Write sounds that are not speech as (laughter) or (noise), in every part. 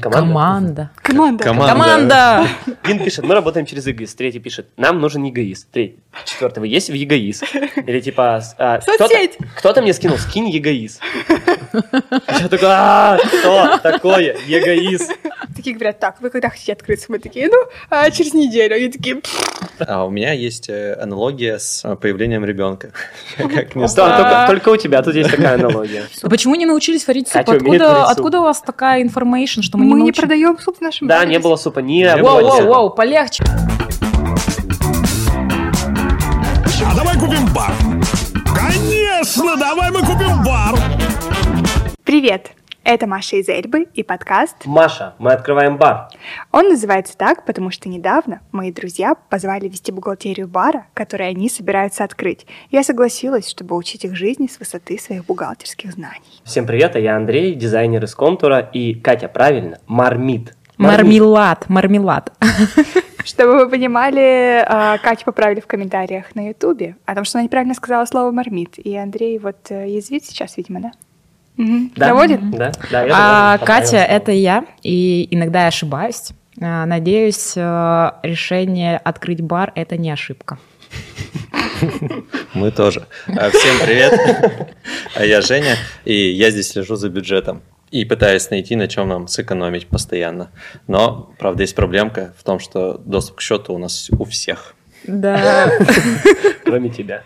Команда. Команда. Команда. Команда! (laughs) Один пишет, мы работаем через эгоист. Третий пишет, нам нужен эгоист. Третий. Четвертый, вы есть в эгоист? Или типа, а, кто-то, Соцсеть. кто-то мне скинул, скинь эгоист. (laughs) Я такой, а, что такое эгоист? Такие говорят, так, вы когда хотите открыться? Мы такие, ну, а, через неделю. Они такие. А у меня есть э, аналогия с э, появлением ребенка. (laughs) Как Да, только, у тебя тут есть такая аналогия. (laughs) А Почему не научились варить суп? Откуда, у вас такая information, что мы, мы не не научились? продаем суп в нашем Да, не было супа, не Не воу, десерта. воу, полегче. А давай купим бар. Конечно, давай мы купим бар. Привет, это Маша из Эльбы и подкаст. Маша, мы открываем бар. Он называется так, потому что недавно мои друзья позвали вести бухгалтерию бара, который они собираются открыть. Я согласилась, чтобы учить их жизни с высоты своих бухгалтерских знаний. Всем привет, а я Андрей, дизайнер из Контура. И, Катя, правильно, мармит. Мармелад, мармелад. (laughs) Чтобы вы понимали, а, Катю поправили в комментариях на Ютубе о том, что она неправильно сказала слово «мармит». И Андрей вот э, язвит сейчас, видимо, да? Мгм. Да? Доводит? Да, да, я А Катя, это я, и иногда я ошибаюсь. А, Надеюсь, э, решение открыть бар – это не ошибка. Мы тоже. А, Всем привет. А Я Женя, и я здесь слежу за бюджетом. И пытаюсь найти, на чем нам сэкономить постоянно. Но, правда, есть проблемка в том, что доступ к счету у нас у всех. Да. (laughs) Кроме тебя.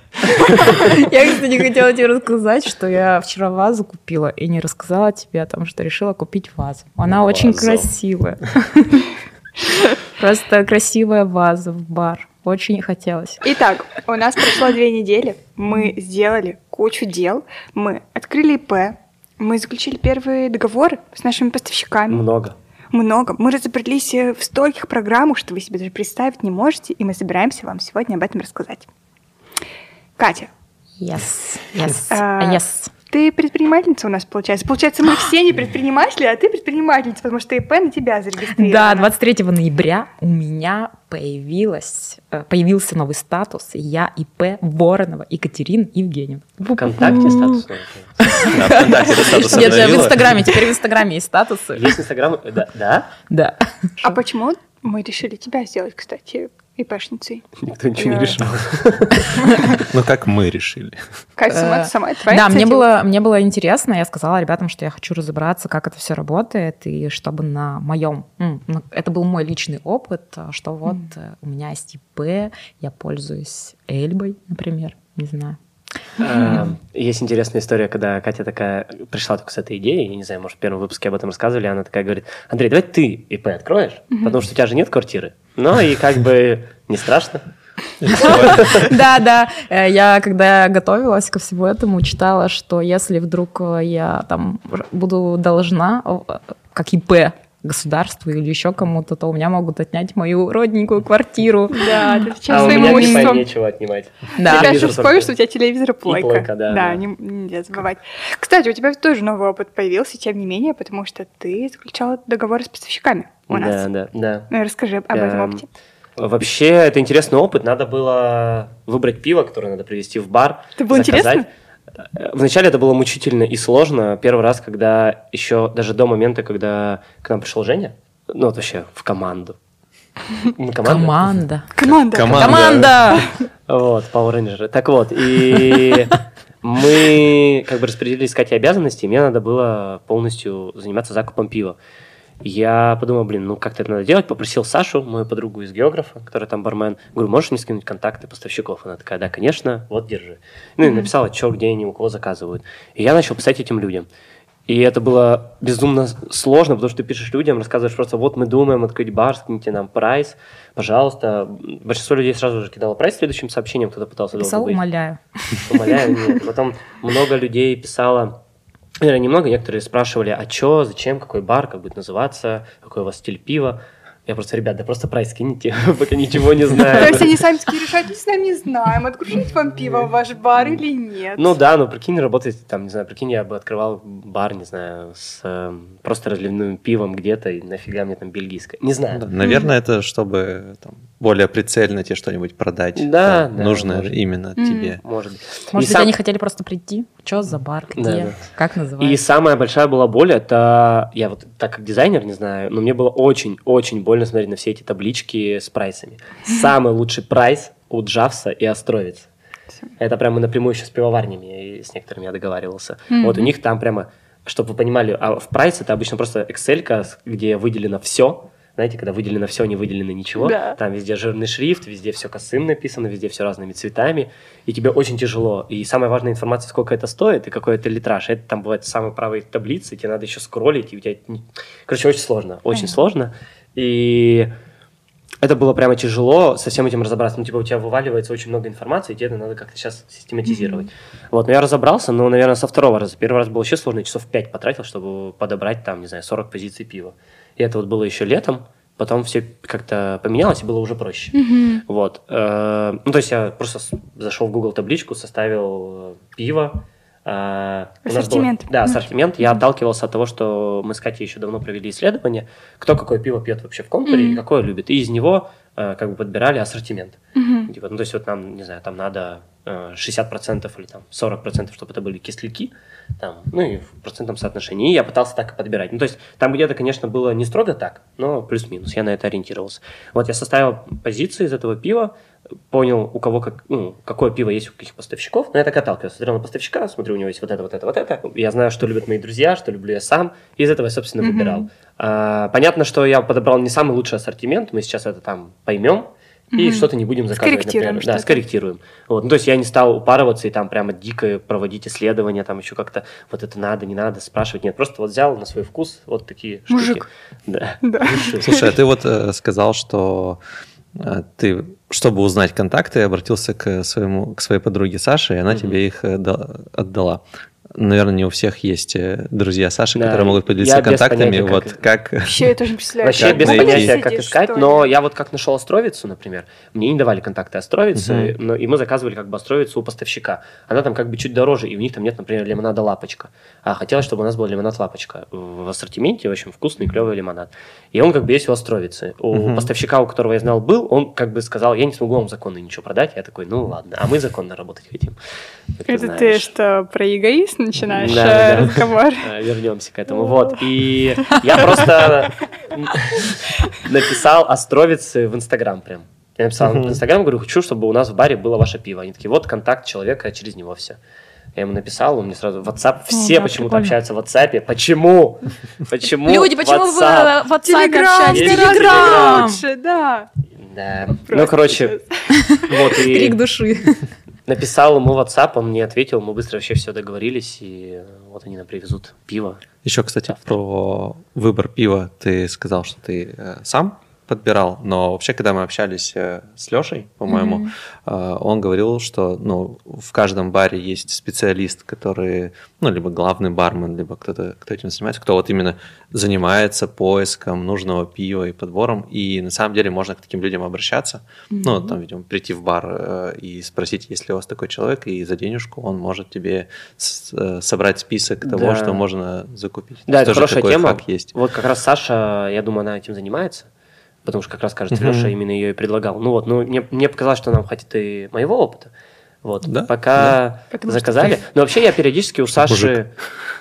Я, кстати, хотела тебе рассказать, что я вчера вазу купила и не рассказала тебе о том, что решила купить вазу. Она очень Вазу. красивая. (laughs) Просто красивая ваза в бар. Очень хотелось. Итак, у нас прошло две недели. Мы сделали кучу дел. Мы открыли ИП. Мы заключили первые договоры с нашими поставщиками. Много. Много. Мы разобрались э, в стольких программах, что вы себе даже представить не можете, и мы собираемся вам сегодня об этом рассказать. Катя, Yes, yes, А, yes. Ты предпринимательница у нас, получается. Получается, мы все не предприниматели, а ты предпринимательница, потому что ИП на тебя зарегистрировано. Да, 23 ноября у меня появилась, э, появился новый статус. Я ИП Воронова Екатерина Евгеньевна. Вконтакте статус. Нет, в. Инстаграме. Теперь в Инстаграме есть статусы. Есть Инстаграм? Да? Да? Да. А почему мы решили тебя сделать, кстати, ИПшницей? Никто ничего не решил. (laughs) Ну, как мы решили. Катя, сама, Э, сама твоя Да, мне было, мне было интересно. Я сказала ребятам, что я хочу разобраться, как это все работает, и чтобы на моем... Это был мой личный опыт, а, что вот э, у меня есть ИП, я пользуюсь Эльбой, например, не знаю. А, Есть интересная история, когда Катя такая пришла только с этой идеей, я не знаю, может, в первом выпуске об этом рассказывали, она такая говорит, Андрей, давай ты ИП откроешь, потому что у тебя же нет квартиры. Ну и как бы не страшно. Да, да. Э, Я, когда готовилась ко всему этому, читала, что если вдруг э, я там буду должна, э, как ИП государству или еще кому-то, то у меня могут отнять мою родненькую квартиру. (laughs) Да, ты сейчас А у меня типа нечего отнимать. Да. Тебя же вспомнишь, что у тебя телевизор и плойка. плойка, да, да. не- нельзя забывать. Кстати, у тебя тоже новый опыт появился, тем не менее, потому что ты заключала договоры с поставщиками у нас. Да, да, да. Ну, расскажи об этом Эм, опыте. Вообще, это интересный опыт. Надо было выбрать пиво, которое надо привезти в бар. Это было заказать. интересно? Вначале это было мучительно и сложно. Первый раз, когда еще даже до момента, когда к нам пришел Женя, ну вот вообще в команду. Мы команда? Команда. Команда. Команда. Команда! Вот, Power Ranger. Так вот, и мы как бы распределили с Катей обязанности, и мне надо было полностью заниматься закупом пива. Я подумал, блин, ну как-то это надо делать. Попросил Сашу, мою подругу из географа, которая там бармен. Говорю, можешь мне скинуть контакты поставщиков? Она такая, да, конечно, вот, держи. Ну и написала, что, где они, у кого заказывают. И я начал писать этим людям. И это было безумно сложно, потому что ты пишешь людям, рассказываешь просто, вот мы думаем открыть бар, скиньте нам прайс, пожалуйста. Большинство людей сразу же кидало прайс следующим сообщением, кто-то пытался Писал, быть. умоляю. Умоляю, нет. Потом много людей писало, наверное, немного, некоторые спрашивали, а что, зачем, какой бар, как будет называться, какой у вас стиль пива. Я просто, ребят, да просто прайс скинете, (laughs) пока ничего не То знаю. есть они сами такие решают, мы с нами не знаем, отгрузить вам пиво в ваш бар или нет. Ну да, ну прикинь, работать там, не знаю, прикинь, я бы открывал бар, не знаю, с э, просто разливным пивом где-то, и нафига мне там бельгийское. Не знаю. Да, Наверное, это чтобы там, более прицельно тебе что-нибудь продать. Да, да, нужное может. именно тебе. Может быть. Может И быть, сам- они хотели просто прийти? Что за бар? Где? Да, да. Как И называется? самая большая была боль, это я вот так как дизайнер, не знаю, но мне было очень-очень больно смотреть на все эти таблички с прайсами. Самый лучший прайс у Джавса и Островец. Это прямо напрямую еще с пивоварнями, и с некоторыми я договаривался. Вот у них там прямо, чтобы вы понимали, а в прайс это обычно просто Excel, где выделено все. Знаете, когда выделено все, не выделено ничего. Да. Там везде жирный шрифт, везде все косым написано, везде все разными цветами. И тебе очень тяжело. И самая важная информация, сколько это стоит и какой это литраж. Это там бывает в самой правой таблице, тебе надо еще скроллить, и у тебя... Короче, очень сложно. Очень Понятно. сложно. И это было прямо тяжело со всем этим разобраться. Ну, типа, у тебя вываливается очень много информации, и тебе это надо как-то сейчас систематизировать. Вот, но я разобрался, но, наверное, со второго раза. Первый раз было вообще сложно, часов 5 потратил, чтобы подобрать там, не знаю, 40 позиций пива. И это вот было еще летом, потом все как-то поменялось, и было уже проще. Вот. э, Ну, то есть я просто зашел в Google табличку, составил э, пиво. Было- Ассортимент. Да, Мгм. ассортимент. Я отталкивался от того, что мы с Катей еще давно провели исследование, кто какое пиво пьет вообще в контуре и Мгм. какое любит. И из него э, как бы подбирали ассортимент. Мгм. Типа, ну, то есть вот нам, не знаю, там надо э, 60% или там 40%, чтобы это были кисляки, там, ну и в процентном соотношении. И я пытался так и подбирать. Ну, то есть там где-то, конечно, было не строго так, но плюс-минус, я на это ориентировался. Вот я составил позиции из этого пива, понял, у кого как, ну, какое пиво есть у каких поставщиков, но я так отталкивался. Смотрел на поставщика, смотрю, у него есть вот это, вот это, вот это. Я знаю, что любят мои друзья, что люблю я сам, и из этого я, собственно, Мгм. выбирал. А, понятно, что я подобрал не самый лучший ассортимент, мы сейчас это там поймем, и Мгм. что-то не будем заказывать, Скорректируем например. Да, скорректируем. Вот. Ну, то есть я не стал упарываться и там прямо дико проводить исследования, там еще как-то вот это надо, не надо, спрашивать. Нет, просто вот взял на свой вкус вот такие штуки. Мужик. Да. Да. Решил. Слушай, а ты вот э, сказал, что э, ты, чтобы узнать контакты, обратился к, своему, к своей подруге Саше, и она Мгм. тебе их э, да- отдала. Наверное, не у всех есть э, друзья Саши, Да, которые могут поделиться я контактами. понятия, вот как-. Вообще, я тоже не представляю. Вообще Как без найти? понятия, как искать, что но ли? я вот как нашел Островицу, например, мне не давали контакты Островицы, но, и мы заказывали как бы Островицу у поставщика. Она там как бы чуть дороже, и у них там нет, например, лимонада Лапочка. А хотелось, чтобы у нас был лимонад Лапочка в ассортименте, в общем, вкусный, клевый лимонад. И он как бы есть у Островицы. У Мгм. поставщика, у которого я знал, был, он как бы сказал, я не смогу вам законно ничего продать. Я такой, ну ладно, а мы законно работать хотим. Как Это ты знаешь. что, про эгоист начинаешь Да, э, да. разговор? А, Вернемся к этому. Вот. И я (laughs) просто написал Островицы в Инстаграм прям. Я написал в Инстаграм, говорю, хочу, чтобы у нас в баре было ваше пиво. Они такие, вот контакт человека, через него все. Я ему написал, он мне сразу в WhatsApp, все да, почему-то прикольно. общаются в WhatsApp. Почему? Почему Люди, почему вы в WhatsApp Телеграм, общаетесь? Телеграм. лучше, да. Да. Ну, короче, вот Крик и души. Написал ему WhatsApp, он мне ответил, мы быстро вообще все договорились, и вот они нам привезут пиво. Еще, кстати, про выбор пива. Ты сказал, что ты э, сам подбирал, но вообще, когда мы общались э, с Лешей, по-моему, э, он говорил, что ну, в каждом баре есть специалист, который, ну, либо главный бармен, либо кто-то, кто этим занимается, кто вот именно занимается поиском нужного пива и подбором, и на самом деле можно к таким людям обращаться, ну, там, видимо, прийти в бар э, и спросить, есть ли у вас такой человек, и за денежку он может тебе собрать список того, Да. что можно закупить. Да, это хорошая тема. есть. Вот как раз Саша, я думаю, она этим занимается. Потому что как раз, кажется, Мгм. Леша именно ее и предлагал. Ну вот, ну мне, мне показалось, что нам хватит и моего опыта. Вот. Да, Пока что заказали. Но вообще я периодически у Саши...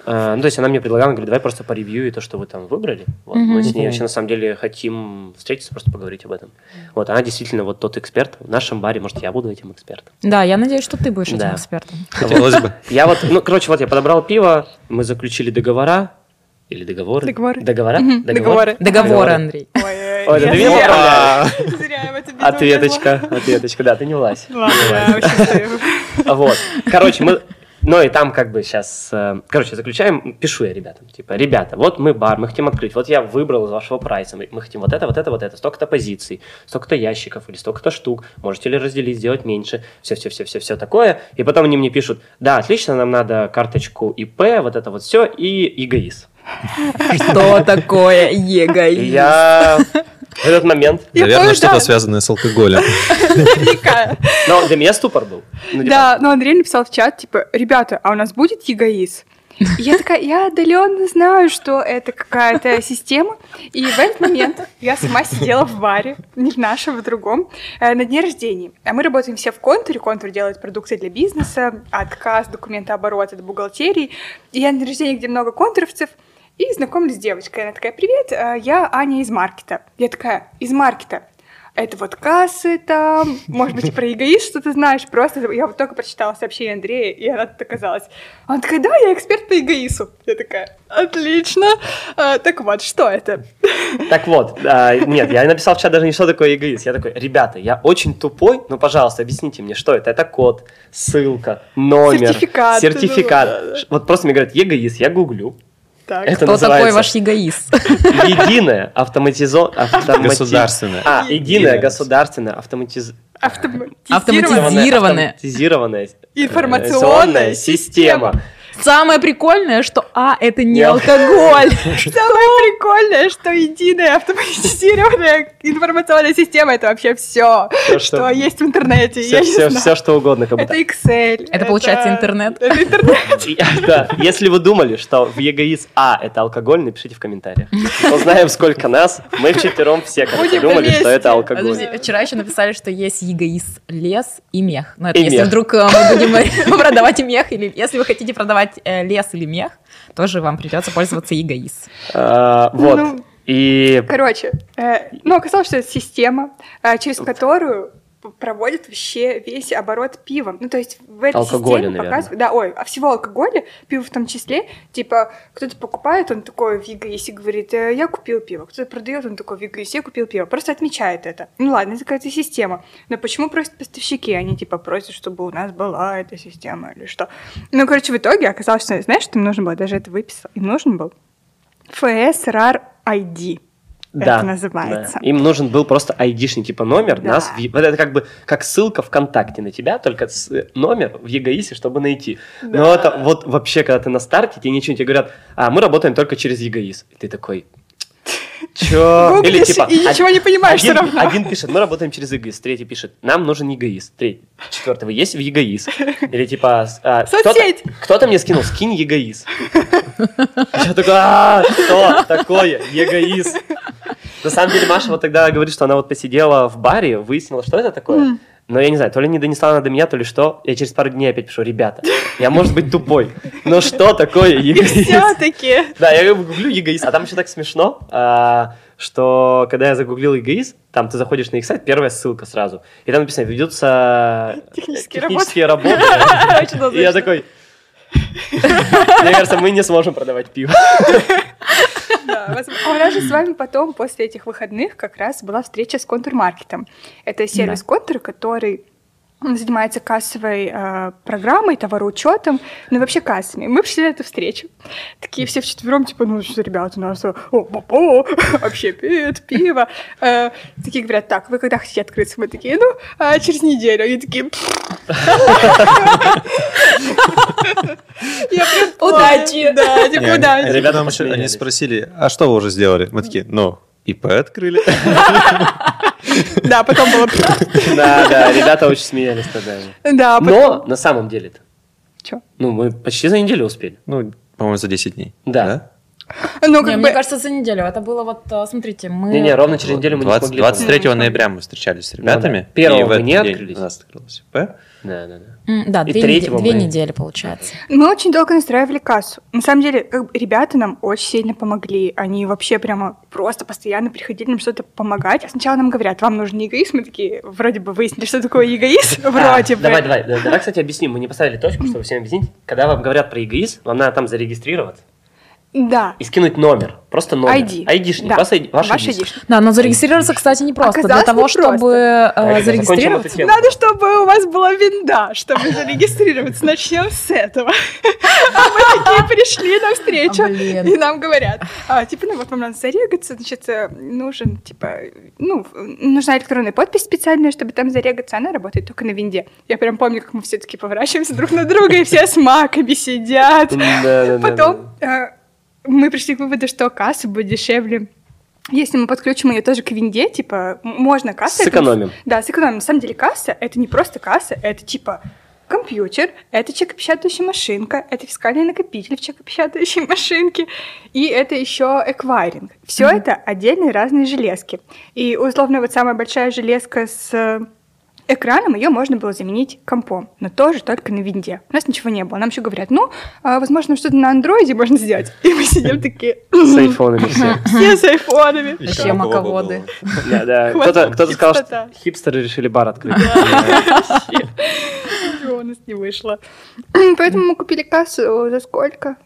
Э, ну, то есть она мне предлагала, она говорит, давай просто поревью то, что вы там выбрали. Вот, Мы с ней вообще на самом деле хотим встретиться, просто поговорить об этом. Вот, она действительно вот тот эксперт. В нашем баре, может, я буду этим экспертом. Да, я надеюсь, что ты будешь Да. этим экспертом. Хотелось бы. Я вот, ну, короче, вот я подобрал пиво, мы заключили договора. Или договоры? Договоры. Договора? Мгм, договоры. Договор, Андрей. Ой, Ой, это ты меня поправляешь? Зря я в это беду Ответочка, ответочка, да, ты не влазь. Ладно. (laughs) Вот. Короче, мы... Ну и там как бы сейчас, короче, заключаем, пишу я ребятам, типа, ребята, вот мы бар, мы хотим открыть, вот я выбрал из вашего прайса, мы мы хотим вот это, вот это, вот это, столько-то позиций, столько-то ящиков или столько-то штук, можете ли разделить, сделать меньше, все-все-все-все-все такое, и потом они мне пишут, да, отлично, нам надо карточку ИП, вот это вот все, и эгоист. Что такое И егоист? я В этот момент. Наверное, что-то связанное с алкоголем. Наверняка. Но для меня ступор был. Ну, типа, Да, но Андрей написал в чат, типа, ребята, а у нас будет ЕГАИС? Я такая, я отдаленно знаю, что это какая-то система. И в этот момент я сама сидела в баре, не в нашем, в другом, э, на дне рождения. А мы работаем все в контуре. Контур делает продукты для бизнеса, отказ, документооборот, это бухгалтерии. И я на дне рождения, где много контуровцев, и знакомлюсь с девочкой. Она такая, привет, э, я Аня из маркета. Я такая, из маркета. Это вот кассы там, может быть, про эгоист что ты знаешь. Просто я вот только прочитала сообщение Андрея, и она тут оказалась. Она такая, да, я эксперт по эгоису. Я такая, отлично. А, так вот, что это? Так вот, а, нет, я написал в чат даже не что такое эгоист. Я такой, ребята, я очень тупой, но, пожалуйста, объясните мне, что это. Это код, ссылка, номер, Сертификат. сертификат. Да, да, да. Вот просто мне говорят, эгоист, я гуглю. Так. Это Кто такой называется ваш эгоист? единое автоматизо... автомати- Государственное. А, Единое. государственное автоматиз... Автоматизированная Автоматизированная. автоматизированная информационная система. Самое прикольное, что А, это не Не ал- алкоголь. (laughs) Самое прикольное, что единая автоматизированная информационная система это вообще все, что что- есть в интернете. Все, все, все, что угодно, как будто. Это Excel. Это получается интернет? (laughs) Это интернет. И- Да, если вы думали, что в ЕГИС А это алкоголь, напишите в комментариях. Узнаем, сколько нас. Мы вчетвером все, Будем думали, что это алкоголь. Вчера еще написали, что есть егоист лес и мех. Но это И если вдруг э, мы будем (laughs) продавать и мех, или если вы хотите продавать э, лес или мех, тоже вам придется пользоваться егоист. А, Вот. Ну, И Короче, э, ну, оказалось, что это система, э, через которую п- проводит вообще весь оборот пива. Ну, то есть в этой Алкоголя, системе показывают... Да, ой, а всего алкоголя, пиво в том числе. Типа, кто-то покупает, он такой в ЕГИСе говорит, «Э, я купил пиво. Кто-то продает, он такой в ЕГИСе, я купил пиво. Просто отмечает это. Ну, ладно, это какая-то система. Но почему просят поставщики? Они, типа, просят, чтобы у нас была эта система или что. Ну, короче, в итоге оказалось, что, знаешь, что им нужно было? Даже это выписал. Им нужен был RAR ID. Да, это называется. да. Им нужен был просто айдишный типа номер. Да. Нас, вот это как бы как ссылка ВКонтакте на тебя, только с- э, номер в ЕГАИСе, чтобы найти. Но Да. это вот вообще, когда ты на старте, тебе ничего не тебе говорят, а мы работаем только через ЕГАИС. И ты такой, (laughs) чё? Гуглишь типа, и ничего не понимаешь один, равно. один пишет, мы работаем через ЕГАИС, третий пишет, нам нужен ЕГАИС, третий, четвертый, вы есть в ЕГАИС? Или типа, а, кто-то, Соцсеть. кто-то мне скинул, скинь ЕГАИС. (laughs) Я такой, а, что такое ЕГИС? На самом деле Маша вот тогда говорит, что она вот посидела в баре, выяснила, что это такое. Но я не знаю, то ли не донесла она до меня, то ли что. Я через пару дней опять пишу, ребята, я может быть тупой, но что такое ЕГИС? Все-таки. Да, я гуглю ЕГИС, а там еще так смешно, а, что когда я загуглил ЕГИС, там ты заходишь на их сайт, первая ссылка сразу, и там написано, ведутся Технические технические работы. (laughs) Я такой, мне кажется, мы не сможем продавать пиво. Да. А у нас же с вами потом, после этих выходных, как раз была встреча с контур-маркетом. Это сервис контур, который занимается кассовой э, программой, товароучетом, ну вообще кассами. Мы пришли на эту встречу. Такие все вчетвером, типа, ну что, ребята, у нас о, о, вообще пьют пиво. Э, такие говорят, так, вы когда хотите открыться? Мы такие, ну, а, через неделю. Они такие, Я прям помню. Удачи. Да, типа, удачи. Ребята они спросили, а что вы уже сделали? Мы такие, ну, ИП открыли. (laughs) Да, потом было... (laughs) Да, да, ребята очень смеялись тогда. Да, Но на самом деле-то, Чё? ну, мы почти за неделю успели. Ну, по-моему, за 10 дней. Да. Ну, Не, как мне бы... кажется, за неделю. Это было вот, э, смотрите, мы... Не-не, ровно через неделю мы не 20 смогли. 23 Ну, ноября мы встречались с ребятами. да. Первого этот не открылись? У нас открылось ИП. Да, да, да. М, Да, И две, третьего неде- две мы- недели, получается. Мы очень долго настраивали кассу. На самом деле, как бы, ребята нам очень сильно помогли. Они вообще прямо просто постоянно приходили нам что-то помогать. А сначала нам говорят, вам нужен эгоист. Мы такие, вроде бы выяснили, что такое эгоист. Вроде бы. Давай, давай, да, давай, кстати, объясним. Мы не поставили точку, чтобы всем объяснить. Когда вам говорят про эгоист, вам надо там зарегистрироваться Да. и скинуть номер. Просто номер. ID. Айдишник. Да. Просто ID, ваш Ваш ID. ID. Да, но зарегистрироваться, кстати, не просто. Оказалось, Для того, не просто. чтобы э, зарегистрироваться... Надо, чтобы у вас была винда, чтобы зарегистрироваться. Начнем с этого. А мы такие пришли на встречу, и нам говорят, а, типа, ну вот вам надо зарегаться, значит, э, нужен, типа, ну, нужна электронная подпись специальная, чтобы там зарегаться. Она работает только на винде. Я прям помню, как мы все-таки поворачиваемся друг на друга, и все с маками сидят. Потом э, мы пришли к выводу, что касса будет дешевле Если мы подключим ее тоже к винде, типа, можно касса... это- Сэкономим. Да, сэкономим. На самом деле касса — это не просто касса, это типа компьютер, это чекопечатающая машинка, это фискальный накопитель в чекопечатающей (laughs) машинке, и это еще эквайринг. Все это отдельные разные железки. И условно вот самая большая железка с э, экраном, ее можно было заменить компом, но тоже только на винде. У нас ничего не было. Нам еще говорят, ну, а, возможно, что-то на андроиде можно сделать. И мы сидим такие, С айфонами все. (laughs) все с айфонами. Вообще маководы. (laughs) Да, да. Кто-то кто сказал, что хипстеры решили бар открыть. (laughs) Ничего у нас не вышло. (clears throat) Поэтому мы купили кассу за сколько?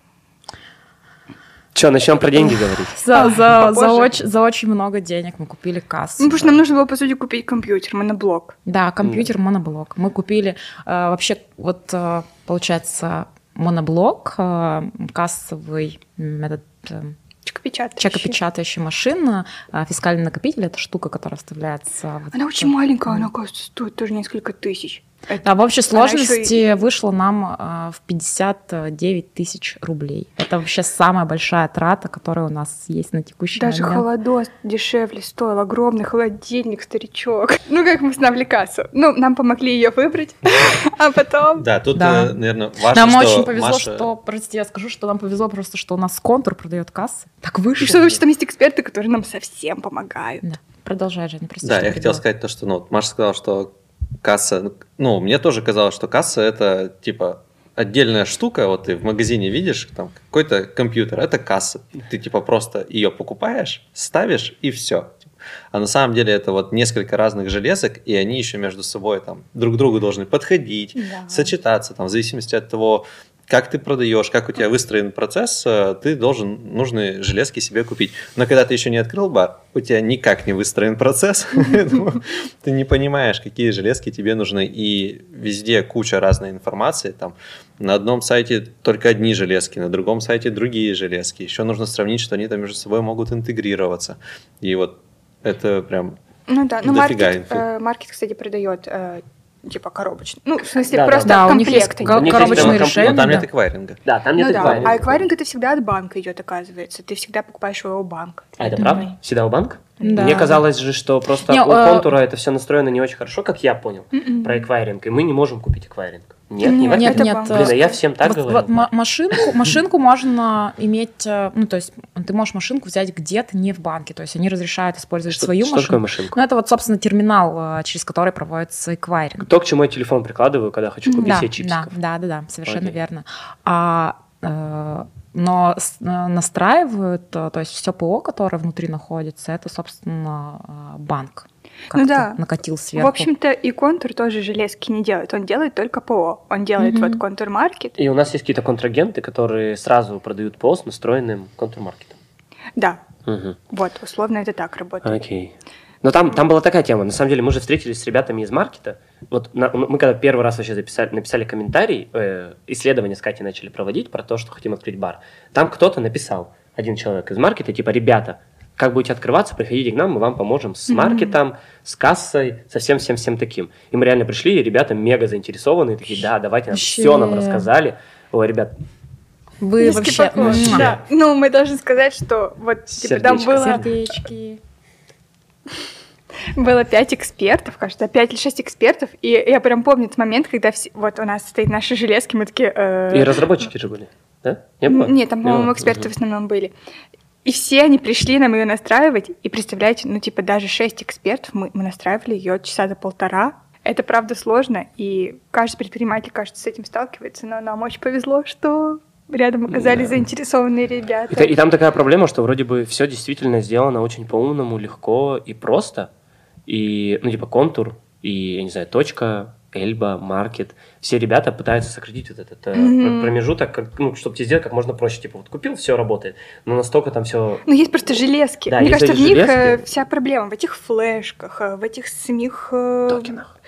Че, начнем про деньги говорить? За, за, (laughs) за, попозже. оч- за очень много денег мы купили кассу. Ну, потому что нам нужно было, по сути, купить компьютер, моноблок. Да, компьютер, моноблок. Мы купили э, вообще, вот э, получается, моноблок, э, кассовый этот э, Чекопечатающий. чекопечатающая машина, э, фискальный накопитель, это штука, которая вставляется. вот Она очень маленькая, она, кажется, стоит тоже несколько тысяч. Это- Да, в общей Она сложности вышло нам э, в 59 тысяч рублей. Это вообще самая большая трата, которая у нас есть на текущий Даже момент. холодос дешевле стоил, огромный холодильник, старичок. (laughs) Ну, как мы установили кассу? Ну, нам помогли ее выбрать, (laughs) а потом... Да, тут, Да. наверное, важно, Нам что очень повезло, Маша- что, простите, я скажу, что нам повезло просто, что у нас контур продает кассы. Так И вышло. что вообще там есть эксперты, которые нам совсем помогают. Да. Продолжай, Женя, прости. Да, я хотел сказать то, что, ну, вот Маша сказала, что касса, ну, мне тоже казалось, что касса это, типа, отдельная штука, вот ты в магазине видишь, там, какой-то компьютер, это касса. Ты, типа, просто ее покупаешь, ставишь, и все. А на самом деле это вот несколько разных железок, и они еще между собой там друг к другу должны подходить, Да. сочетаться, там, в зависимости от того, как ты продаешь, как у тебя выстроен процесс, э, ты должен нужные железки себе купить. Но когда ты еще не открыл бар, у тебя никак не выстроен процесс, (laughs) ты не понимаешь, какие железки тебе нужны. И везде куча разной информации. Там на одном сайте только одни железки, на другом сайте другие железки. Еще нужно сравнить, что они там между собой могут интегрироваться. И вот это прям Ну да, ну маркет, э, маркет, кстати, продает э, типа коробочный. Ну, в смысле, Да, да, просто да, у них есть комплекты. ко- У них есть коробочные комп- решения. Но там да. нет эквайринга. Да, там Ну нет да, эквайринга. а эквайринг это всегда от банка идет, оказывается. Ты всегда покупаешь его у банка. А это правда? Всегда у банка? Да. Мне казалось же, что просто Не, у э, контура это все настроено не очень хорошо, как я понял, про эквайринг, и мы не можем купить эквайринг. Нет, не в Нет, нет, банк. Блин, а я всем так Вот- говорю. вот ма- машинку, машинку можно иметь, э, ну, то есть ты можешь машинку взять где-то не в банке, то есть они разрешают использовать Что, свою что такое машинку. машинку? Ну, это вот, собственно, терминал, э, через который проводится эквайринг. То, к чему я телефон прикладываю, когда хочу купить Да, себе да, чипсиков. да, да, да, совершенно Окей. верно. А, э, но э, настраивают, э, то есть все ПО, которое внутри находится, это, собственно, э, банк. Ну да. накатил В сверху. общем-то, и контур тоже железки не делает. Он делает только ПО. Он делает Мгм. вот контур маркет. И у нас есть какие-то контрагенты, которые сразу продают ПО с настроенным контрмаркетом. Да, Мгм. вот, условно это так работает. Окей. Но там, там была такая тема. На самом деле, мы же встретились с ребятами из маркета. Вот на- мы когда первый раз вообще записали, написали комментарий, э, исследование с Катей начали проводить про то, что хотим открыть бар. Там кто-то написал, один человек из маркета, типа, ребята, как будете открываться, приходите к нам, мы вам поможем с маркетом, с кассой, со всем-всем-всем таким. И мы реально пришли, и ребята мега заинтересованы, такие, да, давайте нам Вообще. все нам рассказали. Ой, ребят, Вы Низкий вообще... Да. Ну, мы должны сказать, что вот типа, там было, Сердечки. Было пять экспертов, кажется, пять или шесть экспертов, и я прям помню этот момент, когда все, вот у нас стоит наши железки, мы такие... э, и разработчики же были, да? Не было? Нет, там, по-моему, эксперты Мгм. в основном были. И все они пришли нам ее настраивать, и представляете, ну, типа, даже шесть экспертов, мы, мы настраивали ее часа за полтора. Это правда сложно, и каждый предприниматель, кажется, с этим сталкивается, но нам очень повезло, что рядом оказались Да. заинтересованные И, ребята. та- и там такая проблема, что вроде бы все действительно сделано очень по-умному, легко и просто. И, ну, типа, контур, и, я не знаю, точка, Эльба, Маркет. Все ребята пытаются сократить вот этот Мгм. промежуток, как, ну, чтобы тебе сделать как можно проще. Типа, вот купил, все работает. Но настолько там все... Ну, есть просто железки. Да, Мне кажется, в них э, железки. вся проблема. В этих флешках, э, в этих самих... токенах.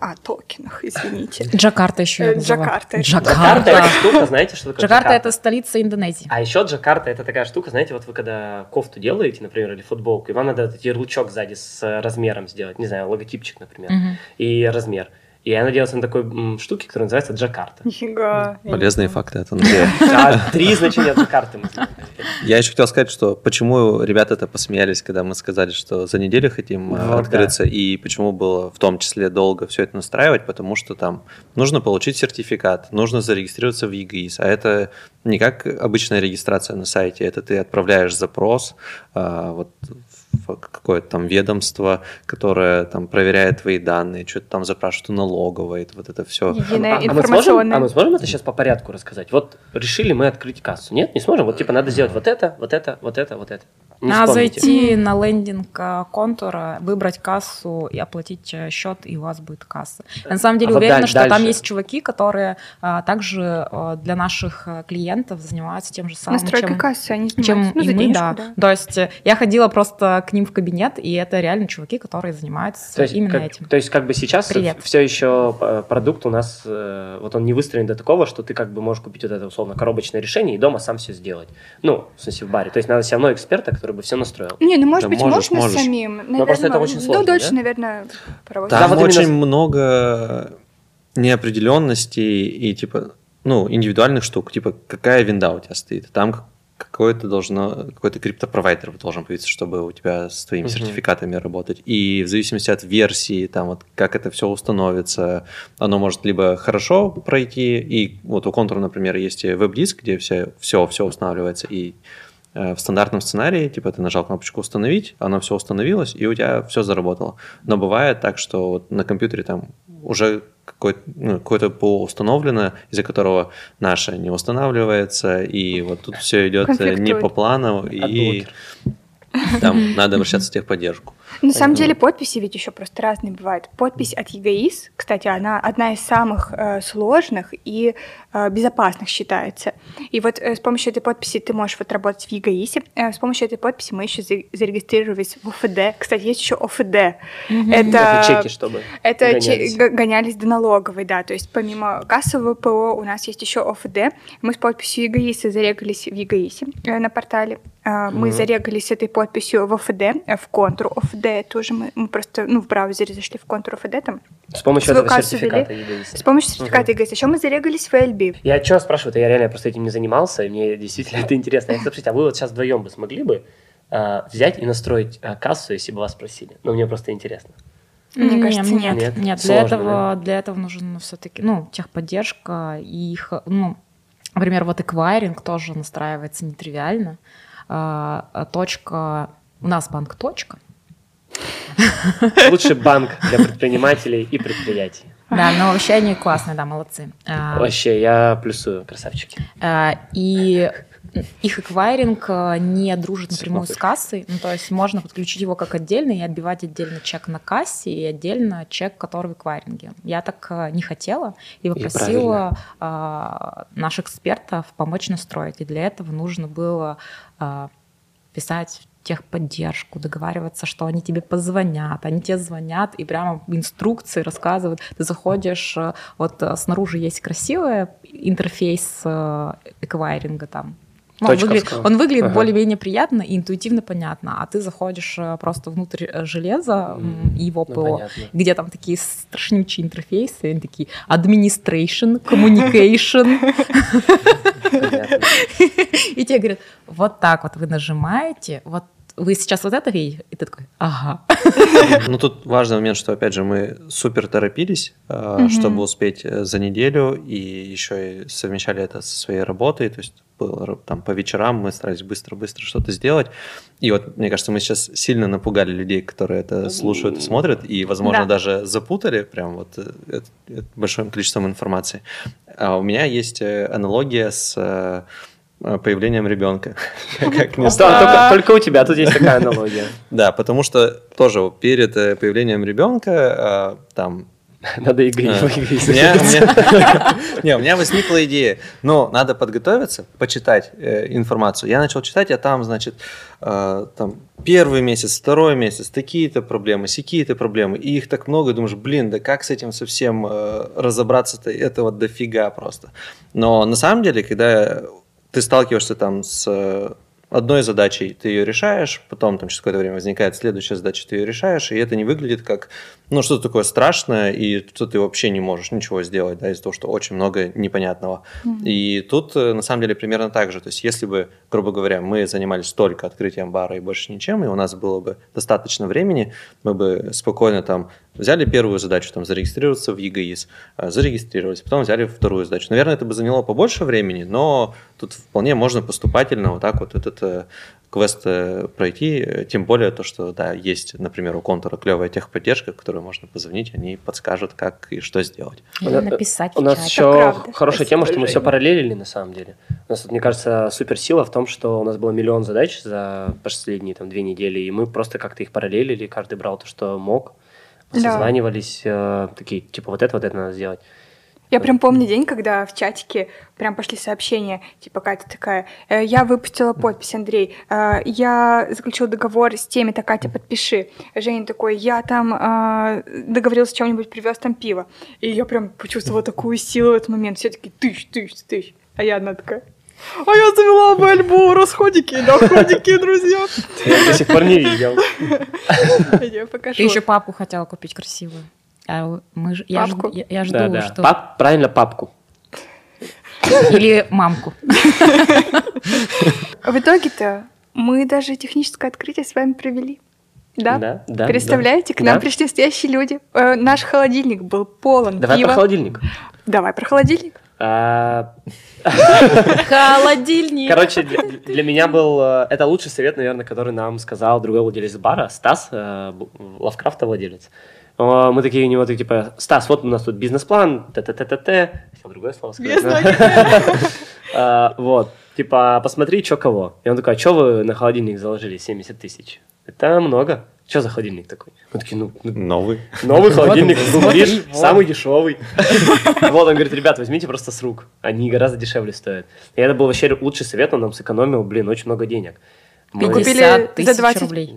А, токенах, извините. (laughs) Джакарта еще Э, я называю. Джакарта. Джакарта Джакарта. это штука, знаете, что такое Джакарта это столица Индонезии. А еще Джакарта это такая штука, знаете, вот вы когда кофту делаете, например, или футболку, и вам надо этот ярлычок сзади с размером сделать, не знаю, логотипчик, например, Мгм. и размер. И я надеялся на такой м, штуке, которая называется Джакарта. Нифига. Полезные факты от Андрея. (laughs) А три значения Джакарты мы знаем. Я еще хотел сказать, что почему ребята-то посмеялись, когда мы сказали, что за неделю хотим э, Вот, открыться, и почему было в том числе долго все это настраивать, потому что там нужно получить сертификат, нужно зарегистрироваться в ЕГИС, а это не как обычная регистрация на сайте, это ты отправляешь запрос а, вот какое-то там ведомство, которое там проверяет твои данные, что-то там запрашивает у налоговой, вот это все. Единая А, а мы сможем, информационная. а мы сможем это сейчас по порядку рассказать? Вот решили мы открыть кассу. Нет, не сможем? Вот типа надо сделать вот это, вот это, вот это, вот это. Не Надо вспомните. зайти на лендинг а, контура, выбрать кассу и оплатить э, счет, и у вас будет касса. Я на самом деле А вот уверена, даль- что там есть чуваки, которые а, также а, для наших клиентов занимаются тем же самым, Настройка чем, кассы, они чем занимаются. Ну, и за мы, денежку, да. да. То есть э, я ходила просто к ним в кабинет, и это реально чуваки, которые занимаются То есть, именно как, этим. то есть, как бы сейчас Привет. все еще э, продукт у нас, э, вот он не выстроен до такого, что ты как бы можешь купить вот это условно коробочное решение и дома сам все сделать. Ну, в смысле, в баре. То есть надо все равно эксперта, который бы все настроил. Не, ну может Да быть, можешь, можно можешь. самим. Наверное, просто это очень сложно, Ну, дольше, да? наверное, поработать. Там вот именно очень с- много неопределенностей и типа, ну, индивидуальных штук, типа, какая винда у тебя стоит. Там к- какое-то должно, какой-то криптопровайдер должен появиться, чтобы у тебя с твоими Мгм. сертификатами работать. И в зависимости от версии, там вот как это все установится, оно может либо хорошо пройти, и вот у контура, например, есть веб-диск, где все, все, все устанавливается, и в стандартном сценарии, типа ты нажал кнопочку установить, оно все установилось, и у тебя все заработало. Но бывает так, что вот на компьютере там уже какое-то, ну, какое-то ПО установлено, из-за которого наше не устанавливается, и вот тут все идет э, не по плану, и Adblocker. там надо обращаться в техподдержку. На самом деле подписи ведь еще просто разные бывают. Подпись от ЕГАИС, кстати, она одна из самых э, сложных и э, безопасных считается. И вот э, с помощью этой подписи ты можешь вот работать в ЕГАИСе. Э, с помощью этой подписи мы еще за- зарегистрировались в ОФД. Кстати, есть еще ОФД. Мгм. Это Это чеки, чтобы Это че- гонялись. г- гонялись до налоговой, да. То есть помимо кассового ПО у нас есть еще ОФД. Мы с подписью ЕГАИСа зарегались в ЕГАИСе э, на портале. Э, Мы Мгм. зарегались с этой подписью в ОФД, э, в контур ОФД тоже. Мы, мы просто ну, в браузере зашли в контур ОФД там. С помощью этого сертификата. EGIS. С помощью сертификата ЕГАИС. Еще мы зарегались в ЭЛБ. Я что спрашиваю, я реально просто этим не занимался, и мне действительно это интересно. Спросить, а вы вот сейчас вдвоем бы смогли бы а, взять и настроить а, кассу, если бы вас спросили? Ну, мне просто интересно. Мне Не, кажется, нет, нет. нет, для Сложно, этого, для этого нужен все-таки, ну, техподдержка и их, ну, например, вот эквайринг тоже настраивается нетривиально. А точка, у нас банк точка, Лучший банк для предпринимателей и предприятий. да, но вообще они классные, да, молодцы. А, Вообще, я плюсую, красавчики. а, И их эквайринг а, не дружит напрямую с кассой, ну, то есть можно подключить его как отдельный и отбивать отдельно чек на кассе и отдельно чек, который в эквайринге. Я так а, не хотела и попросила а, наших экспертов помочь настроить. И для этого нужно было писать техподдержку, договариваться, что они тебе позвонят, они тебе звонят и прямо инструкции рассказывают. Ты заходишь, э, вот э, снаружи есть красивый интерфейс э, эквайринга там. Ну, он, выглядит, он выглядит Ага. более-менее приятно и интуитивно понятно, а ты заходишь просто внутрь железа и его Ну, ПО, понятно. где там такие страшнючие интерфейсы, они такие administration, (laughs) communication, и тебе говорят, вот так вот вы нажимаете, вот вы сейчас вот это видите, и ты такой, ага. (laughs) Ну, тут важный момент, что, опять же, мы супер торопились, э, чтобы успеть э, за неделю, и еще и совмещали это со своей работой, то есть было там по вечерам мы старались быстро-быстро что-то сделать. И вот, мне кажется, мы сейчас сильно напугали людей, которые это слушают и смотрят, и, возможно, Да. даже запутали прям вот э, это- это большим количеством информации. А у меня есть э, аналогия с появлением ребенка. (laughs) Как ни странно. Только у тебя тут есть такая аналогия. (laughs) Да, потому что тоже вот перед э, появлением ребенка э, там (laughs) Надо игры. э, Не, у меня возникла идея, но надо подготовиться, почитать э, информацию. Я начал читать, а там, значит, э, там первый месяц, второй месяц, такие-то проблемы, сякие-то проблемы, и их так много, думаешь, блин, да как с этим совсем э, разобраться-то, этого дофига просто. Но на самом деле, когда ты сталкиваешься там с э, одной задачей ты ее решаешь, потом там через какое-то время возникает следующая задача, ты ее решаешь, и это не выглядит как, ну, что-то такое страшное, и что ты вообще не можешь ничего сделать, да, из-за того, что очень много непонятного. И тут, э, на самом деле, примерно так же. То есть, если бы, грубо говоря, мы занимались только открытием бара и больше ничем, и у нас было бы достаточно времени, мы бы спокойно там взяли первую задачу, там, зарегистрироваться в ЕГИС, э, зарегистрировались, потом взяли вторую задачу. Наверное, это бы заняло побольше времени, но тут вполне можно поступательно вот так вот этот э, квест э, пройти, тем более то, что, да, есть, например, у контура клевая техподдержка, которую можно позвонить, они подскажут, как и что сделать. Или У- написать У нас чате. еще правда. хорошая Спасибо, тема, что мы все параллелили на самом деле. У нас, тут, мне кажется, суперсила в том, что у нас было миллион задач за последние там, две недели, и мы просто как-то их параллелили, каждый брал то, что мог, Да. созванивались, э, такие, типа, вот это, вот это надо сделать. Я прям помню день, когда в чатике прям пошли сообщения, типа Катя такая, «Э, я выпустила подпись, Андрей, э, я заключил договор с теми-то, Катя, подпиши. Женя такой, я там э, договорился с чем-нибудь, привез там пиво. И я прям почувствовала такую силу в этот момент. Все такие, тысяч, тысяч, тысяч. А я одна такая, а я завела бы альбом расходики и доходики, друзья. Я до сих пор не видел. (laughs) Я покажу. Ты еще папку хотела купить красивую. А мы ж- я, жду, я, я жду, Да, да. что... Пап- правильно, папку. Или мамку. (laughs) В итоге-то мы даже техническое открытие с вами провели. Да? Да, да, Представляете, да. к нам Да. пришли настоящие люди. Э, наш холодильник был полон Давай пива. про холодильник. Давай про холодильник. А, (laughs) Холодильник. Короче, для, для меня был... э, Это лучший совет, наверное, который нам сказал другой владелец бара, Стас, э, Лавкрафта владелец. Э, Мы такие у него, такие, типа, Стас, вот у нас тут бизнес-план, т-т-т-т-т. Хотел другое слово сказать. (laughs) А, Вот, типа, посмотри, что кого. И он такой, а что вы на холодильник заложили 70 тысяч? Это много. Что за холодильник такой? Мы такие, ну, ну, Новый. Новый (laughs) холодильник, ну, видишь, самый дешевый. (laughs) Вот, он говорит, ребят, возьмите просто с рук. Они гораздо дешевле стоят. И это был вообще лучший совет, он нам сэкономил, блин, очень много денег. Мы купили 50 за тысяч 25 рублей.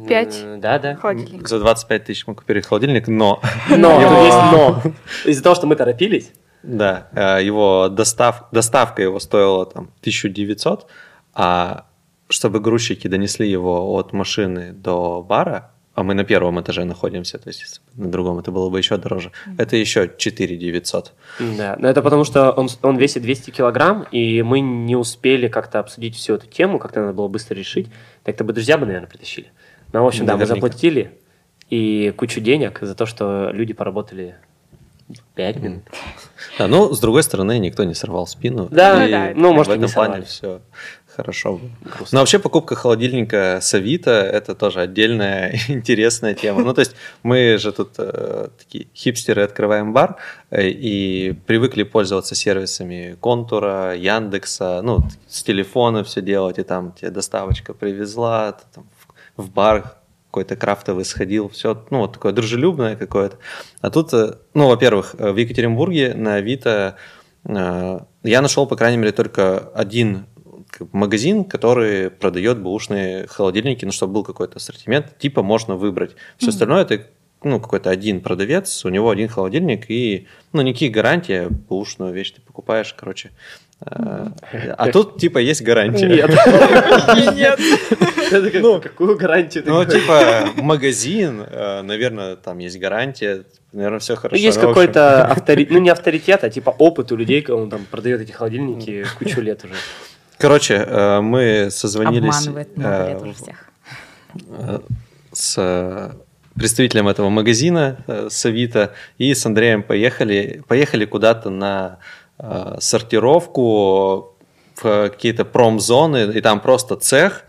Да, да. холодильник. За 25 тысяч мы купили холодильник, но (laughs) Но, (laughs) есть но. (laughs) Из-за того, что мы торопились, Да, э, его достав, доставка его стоила там 1900, а чтобы грузчики донесли его от машины до бара, а мы на первом этаже находимся, то есть на другом это было бы еще дороже, это еще 4 900. Да, но это потому что он, он весит 200 килограмм, и мы не успели как-то обсудить всю эту тему, как-то надо было быстро решить. Так-то бы друзья бы, наверное, притащили. Ну, в общем, да, мы Наверняка. заплатили и кучу денег за то, что люди поработали 5 минут. Да, ну, с другой стороны, никто не сорвал спину. Да, и да, ну, может, в этом плане все хорошо было. Но вообще покупка холодильника с Авито – это тоже отдельная (laughs) интересная тема. Ну, то есть мы же тут э, такие хипстеры открываем бар э, и привыкли пользоваться сервисами Контура, Яндекса, ну, с телефона все делать, и там тебе доставочка привезла, ты там в, в бар какой-то крафтовый сходил, все, ну, вот такое дружелюбное какое-то. А тут, э, ну, во-первых, э, в Екатеринбурге на Авито э, я нашел, по крайней мере, только один бы, магазин, который продает бэушные холодильники, ну, чтобы был какой-то ассортимент, типа можно выбрать. Все остальное это ну, какой-то один продавец, у него один холодильник, и, ну, никаких гарантий, бэушную вещь ты покупаешь, короче. э, А тут, типа, есть гарантия. Нет. (laughs) Как- Ну, какую гарантию ты Ну, типа, магазин, э, наверное, там есть гарантия, наверное, все хорошо. Есть Ну, какой-то авторитет, ну не авторитет, а типа опыт у людей, он там продает эти холодильники кучу лет уже. Короче, э, мы созвонились Обманывает много э, лет уже всех. э, с представителем этого магазина, с Авито, и с Андреем поехали, поехали куда-то на сортировку в какие-то промзоны, и там просто цех,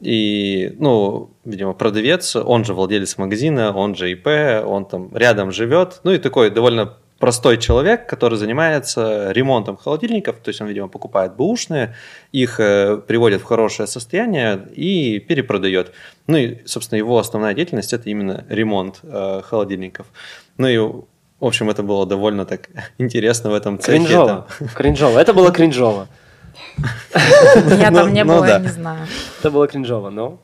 и, ну, видимо, продавец, он же владелец магазина, он же ИП, он там рядом живет, ну и такой довольно простой человек, который занимается ремонтом холодильников, то есть он, видимо, покупает бэушные, их э, приводит в хорошее состояние и перепродает. Ну и, собственно, его основная деятельность это именно ремонт э, холодильников. Ну и, в общем, это было довольно так (laughs) интересно в этом цехе. Кринжово. там. Кринжово. Это было кринжово. (laughs) Я Ну, там не ну была, не знаю. Это было кринжово, но...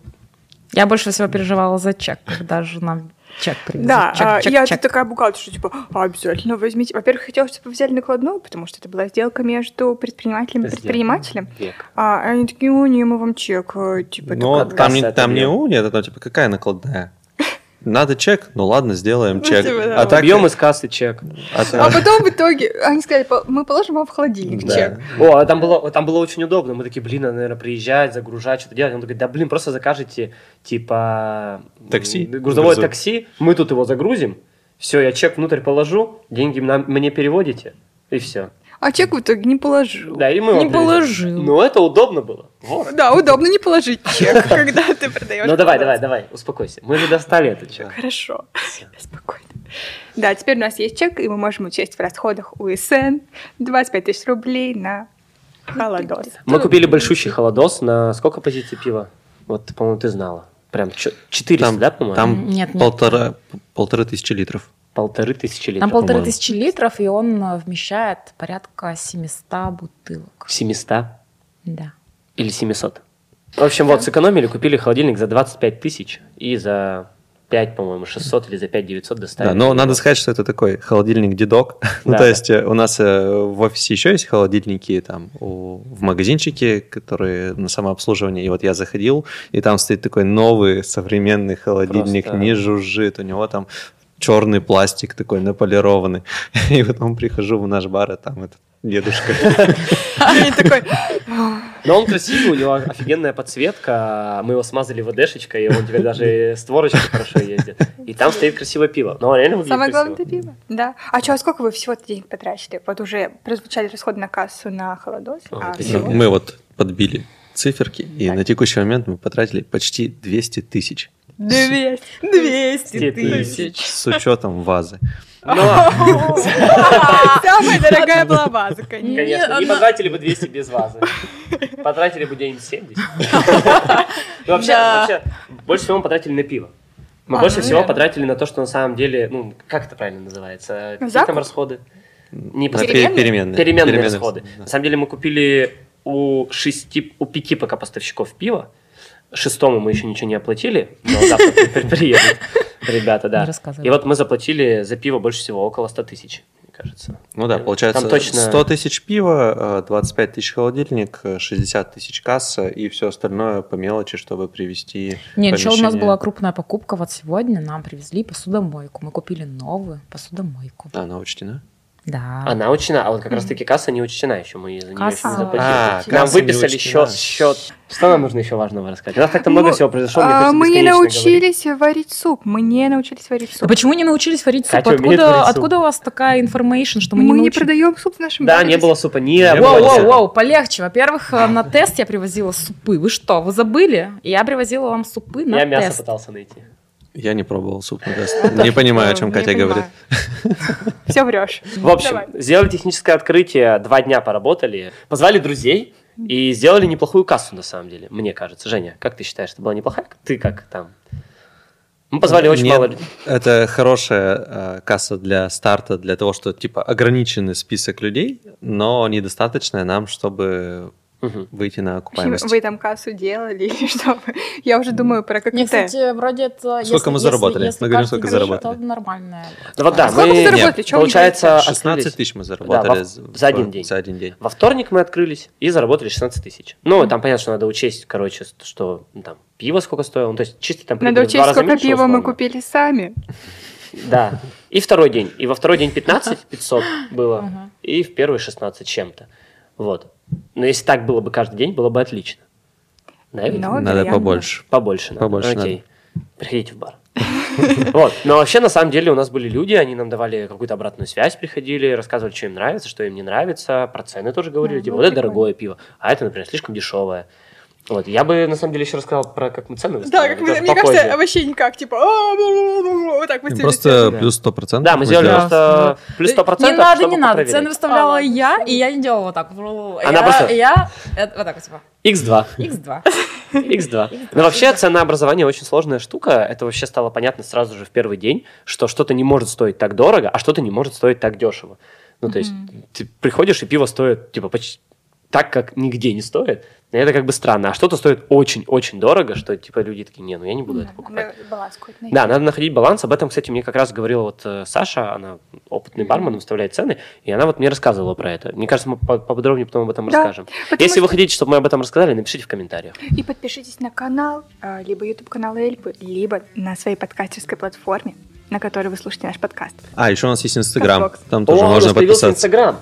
Я больше всего переживала за чек, когда жена Чек привезут. Да, чек, а, чек, я чек. такая бухгалтер, что типа, «А, обязательно возьмите. Во-первых, хотелось, чтобы взяли накладную, потому что это была сделка между предпринимателем и предпринимателем. Век. А они такие, о, не, мы вам чек, э, типа, Ну, такая- там, не, там не это у, нет, это типа какая накладная? Надо чек? Ну ладно, сделаем Ну, чек. типа, да. А так... Убьем из кассы чек. а А потом в итоге они сказали, «По- мы положим вам в холодильник Да. чек. О, а там было, там было очень удобно. Мы такие, блин, надо, наверное, приезжать, загружать, что-то делать. Он такой, да, блин, просто закажете, типа... Такси. Грузовое Грузов- такси, мы тут его загрузим, все, я чек внутрь положу, деньги нам- мне переводите, и все. А чек в итоге не положил. Да, и мы Не вам привезем. положил. Ну, это удобно было. Вот. Да, удобно не положить чек, (laughs) когда ты продаешь. Ну, давай, давай, давай, успокойся. Мы же достали этот чек. Хорошо, (laughs) спокойно. Да, теперь у нас есть чек, и мы можем учесть в расходах УСН 25 тысяч рублей на холодос. Мы купили большущий холодос на сколько позиций пива? Вот, по-моему, ты знала. Прям чё- 400, Там, да, по-моему? там Нет, нет. полтора, полторы тысячи литров. Полторы тысячи литров. Там полторы тысячи литров, и он вмещает порядка 700 бутылок. 700 Да. Или 700. В общем, вот, сэкономили, купили холодильник за 25 тысяч и за 5, по-моему, 600 или за 5 900 доставили. Да, но надо сказать, что это такой холодильник дедок. (laughs) ну, Да. то есть э, у нас э, в офисе еще есть холодильники там у- в магазинчике, которые на самообслуживании. И вот я заходил, и там стоит такой новый современный холодильник, Просто- не жужжит, у него там черный пластик такой наполированный. (laughs) И потом прихожу в наш бар, а там этот дедушка. (laughs) (laughs) Но он красивый, у него офигенная подсветка. Мы его смазали ВДшечкой, и он теперь даже с творочкой хорошо ездит. И там стоит красивое пиво. Но реально выглядит самое красиво. главное, это пиво. Да. А что, сколько вы всего денег потратили? Вот уже прозвучали расходы на кассу на холодос, а. Мы вот подбили циферки, и Так. на текущий момент мы потратили почти 200 тысяч 200 200 тысяч. с учетом вазы. Но, (laughs) Самая дорогая была ваза, конечно. конечно, не потратили бы 200 без вазы. Потратили бы день 70. (laughs) Ну, Вообще, больше всего мы потратили на пиво. Мы А, больше ну, всего потратили на то, что на самом деле, ну, как это правильно называется? Какие там расходы? Не Переменные? переменные. Расходы. На самом деле мы купили у шести, у пяти пока поставщиков пива. Шестому мы еще ничего не оплатили, но завтра (laughs) при- приедут ребята, да. И вот мы заплатили за пиво больше всего около 100 тысяч, мне кажется. Ну да, получается Там точно- 100 тысяч пива, э, 25 тысяч холодильник, э, 60 тысяч касса и все остальное по мелочи, чтобы привести Нет, еще у нас была крупная покупка. Вот сегодня нам привезли посудомойку. Мы купили новую посудомойку. Она учтена? Да. Она учтена, а вот как раз-таки касса не учтена еще, мы за нее еще Касса- не заплатили. А, нам не выписали счет, счет. Что нам нужно еще важного рассказать? У нас так-то много Ну, всего произошло, а, Мы не бесконечно говорить. научились варить суп. Мы не научились варить А суп. почему не научились варить суп? Катя Откуда, варить суп. откуда у вас такая информация, что мы, Мы не не научились? продаем суп в нашем Да, не было супа, не Не Воу, воу, воу, полегче. Во-первых, э, на тест я привозила супы. Вы что, вы забыли? Я привозила вам супы на Я мясо тест. пытался найти. Я не пробовал суп на. (laughs) Не понимаю, о чем Катя говорит. (laughs) Все врешь. В общем, сделали техническое открытие, два дня поработали, позвали друзей и сделали неплохую кассу, на самом деле, мне кажется. Женя, как ты считаешь, это была неплохая? Ты как там? Мы позвали очень Нет, мало людей. Это хорошая э, касса для старта, для того, что типа ограниченный список людей, но недостаточная нам, чтобы Мгм. выйти на окупаемость. Вы там кассу делали (laughs) или что? Я уже думаю про ККТ. Мне, кстати, вроде это... Сколько мы заработали? Мы говорим, сколько заработали. Это нормальная. Ну вот да, А сколько мы, заработали? Вы получается, 16 открылись. тысяч мы заработали Да, во- за, один день. За один день. Во вторник мы открылись и заработали 16 тысяч. Ну, там понятно, что надо учесть, короче, что ну, там пиво сколько стоило. Ну, то есть чисто там Надо учесть, сколько меньше, пива мы условно. купили сами. Да. И второй день. И во второй день 15 500 (laughs) было, и в первый 16 чем-то. Вот. Но если так было бы каждый день, было бы отлично. Да, ведь? Но, Надо вероятно. побольше. Побольше надо. Побольше Окей. Приходите в бар. (laughs) Вот. Но вообще, на самом деле, у нас были люди, они нам давали какую-то обратную связь, приходили, рассказывали, что им нравится, что им не нравится, про цены тоже говорили, типа, вот это дорогое пиво, а это, например, слишком дешевое. Вот. Я бы, на самом деле, еще рассказал про как мы цены Да, как мы, мне попозже. кажется, вообще никак, типа, «А, бу-бу-бу-бу», вот так вот Просто Да. плюс 100%. Да, мы сделали просто плюс 100%, Не надо, чтобы не надо. проверить. Цены выставляла А, я, и я не делала вот так. Она я, просто- Я... вот так вот, типа. X2. X2. X2. Но вообще ценообразование очень сложная штука. Это вообще стало понятно сразу же в первый день, что что-то не может стоить так дорого, а что-то не может стоить так дешево. Ну, то есть ты приходишь, и пиво стоит, типа, почти так как нигде не стоит, это как бы странно. А что-то стоит очень-очень дорого, что типа люди такие, не, ну я не буду это покупать. Надо баланс найти. Да, надо находить баланс. Об этом, кстати, мне как раз говорила вот э, Саша, она опытный бармен, выставляет цены, и она вот мне рассказывала про это. Мне кажется, мы по- поподробнее потом об этом Да, расскажем. Если вы что- хотите, чтобы мы об этом рассказали, напишите в комментариях. И подпишитесь на канал, а, либо YouTube канал Эльпы, либо на своей подкастерской платформе, на которой вы слушаете наш подкаст. А, еще у нас есть Инстаграм. Там тоже О, у можно нас появился подписаться. Инстаграм.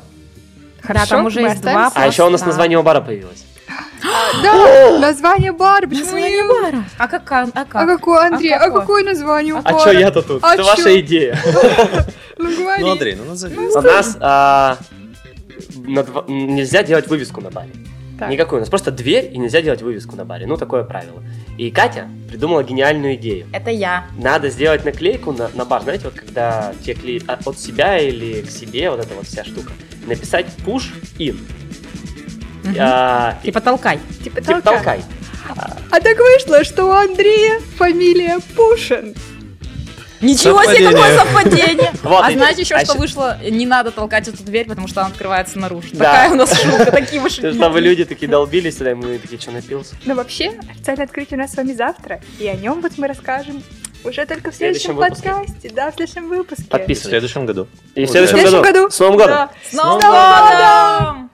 Хорошо, там уже есть два. А еще у нас название у бара появилось. (gasps) Да, название бара. Почему Название не- бара. А как? А, а как? А какое, Андрей? А какое? название у А бара? что я-то тут? А Это ваша идея. (laughs) Ну, говори. Ну, Андрей, ну назови. У нас а, нельзя делать вывеску на баре. Так. Никакой. У нас просто дверь, и нельзя делать вывеску на баре. Ну, такое правило. И Катя придумала гениальную идею. Это я. Надо сделать наклейку на, на бар. Знаете, вот когда тебе клеят а- от себя или к себе, вот эта вот вся штука. Написать push in. Мгм. А, Типа толкай. Типа типа толкай. толкай. А так вышло, что у Андрея фамилия Пушин. Ничего себе, какое совпадение! (laughs) Вот, а знаете еще, а что щ- вышло? Не надо толкать эту дверь, потому что она открывается наружу. Да. Такая у нас (laughs) шутка, такие мы шутки. Чтобы люди такие долбились и мы такие, что напился? Но вообще, официальное открытие у нас с вами завтра, и о нем вот мы расскажем уже только в В следующем следующем выпуске. подкасте, да, в следующем выпуске. В Подписывайтесь. следующем году. И в следующем В следующем году. году. С Новым годом! Да. С Новым Новым годом!